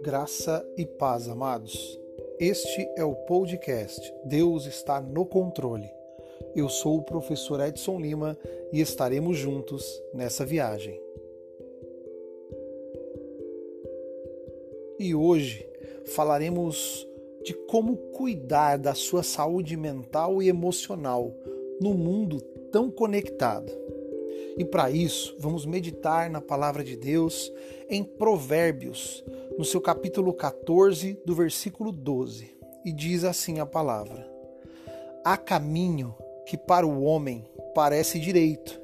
Graça e paz, amados. Este é o podcast Deus está no controle. Eu sou o professor Edson Lima e estaremos juntos nessa viagem. E hoje falaremos de como cuidar da sua saúde mental e emocional no mundo tão conectado. E para isso, vamos meditar na palavra de Deus em Provérbios, no seu capítulo 14, do versículo 12. E diz assim a palavra: Há caminho que para o homem parece direito,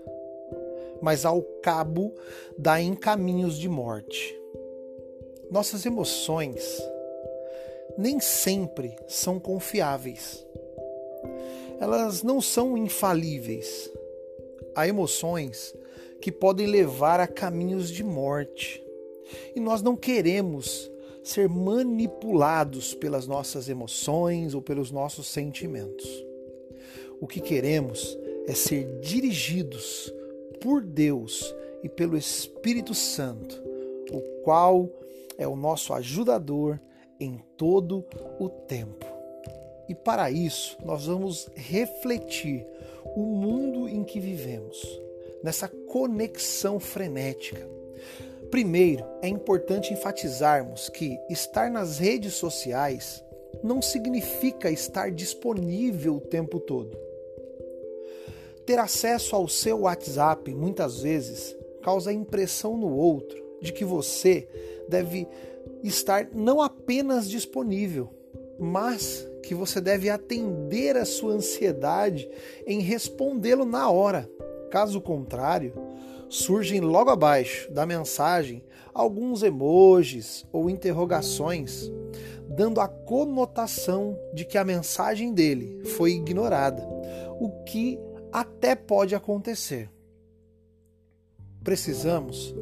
mas ao cabo dá em caminhos de morte. Nossas emoções nem sempre são confiáveis. Elas não são infalíveis. Há emoções que podem levar a caminhos de morte. E nós não queremos ser manipulados pelas nossas emoções ou pelos nossos sentimentos. O que queremos é ser dirigidos por Deus e pelo Espírito Santo, o qual é o nosso ajudador em todo o tempo. E para isso, nós vamos refletir o mundo em que vivemos, nessa conexão frenética. Primeiro, é importante enfatizarmos que estar nas redes sociais não significa estar disponível o tempo todo. Ter acesso ao seu WhatsApp muitas vezes causa a impressão no outro de que você deve estar não apenas disponível, mas que você deve atender a sua ansiedade em respondê-lo na hora. Caso contrário, surgem logo abaixo da mensagem alguns emojis ou interrogações, dando a conotação de que a mensagem dele foi ignorada, o que até pode acontecer. Precisamos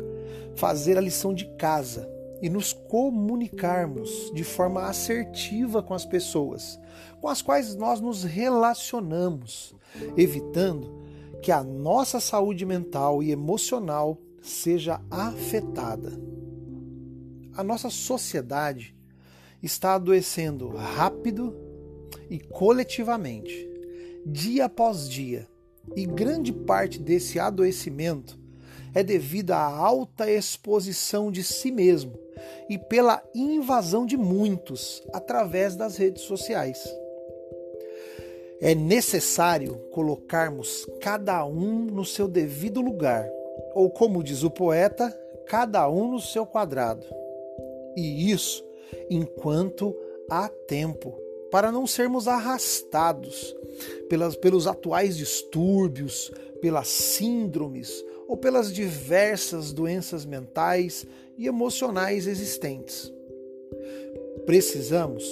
fazer a lição de casa e nos comunicarmos de forma assertiva com as pessoas com as quais nós nos relacionamos, evitando que a nossa saúde mental e emocional seja afetada. A nossa sociedade está adoecendo rápido e coletivamente, dia após dia, e grande parte desse adoecimento é devido à alta exposição de si mesmo e pela invasão de muitos através das redes sociais. É necessário colocarmos cada um no seu devido lugar, ou como diz o poeta, cada um no seu quadrado. E isso enquanto há tempo, para não sermos arrastados pelas, pelos atuais distúrbios, pelas síndromes ou pelas diversas doenças mentais e emocionais existentes. Precisamos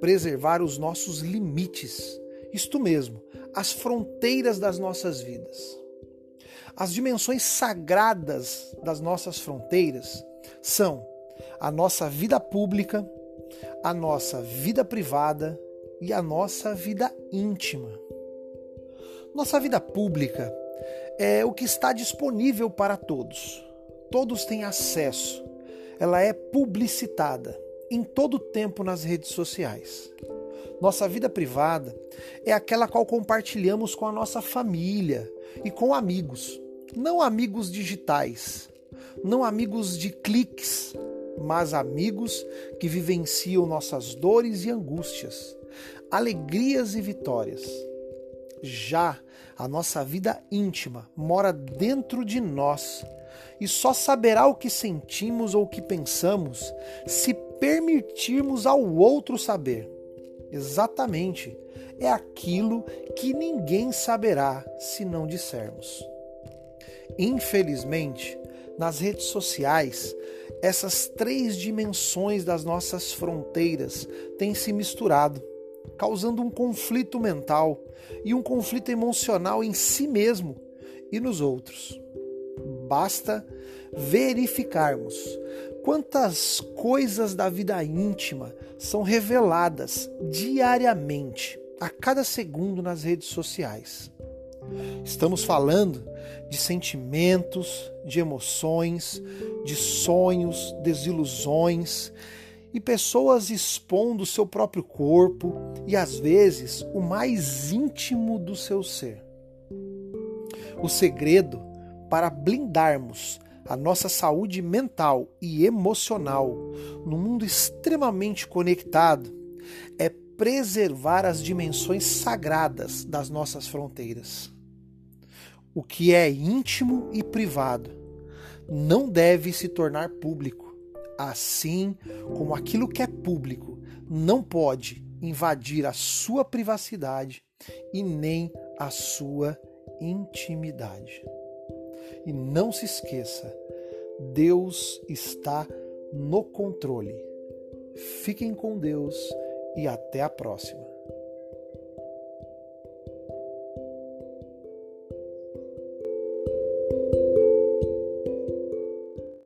preservar os nossos limites, isto mesmo, as fronteiras das nossas vidas. As dimensões sagradas das nossas fronteiras são a nossa vida pública, a nossa vida privada e a nossa vida íntima. Nossa vida pública é o que está disponível para todos. Todos têm acesso. Ela é publicitada em todo o tempo nas redes sociais. Nossa vida privada é aquela qual compartilhamos com a nossa família e com amigos. Não amigos digitais, não amigos de cliques, mas amigos que vivenciam nossas dores e angústias, alegrias e vitórias. Já a nossa vida íntima mora dentro de nós e só saberá o que sentimos ou o que pensamos se permitirmos ao outro saber. Exatamente, é aquilo que ninguém saberá se não dissermos. Infelizmente, nas redes sociais, essas três dimensões das nossas fronteiras têm se misturado causando um conflito mental e um conflito emocional em si mesmo e nos outros. Basta verificarmos quantas coisas da vida íntima são reveladas diariamente, a cada segundo nas redes sociais. Estamos falando de sentimentos, de emoções, de sonhos, desilusões e pessoas expondo o seu próprio corpo e às vezes o mais íntimo do seu ser. O segredo para blindarmos a nossa saúde mental e emocional no mundo extremamente conectado é preservar as dimensões sagradas das nossas fronteiras. O que é íntimo e privado não deve se tornar público, assim como aquilo que é público não pode invadir a sua privacidade e nem a sua intimidade. E não se esqueça, Deus está no controle. Fiquem com Deus e até a próxima.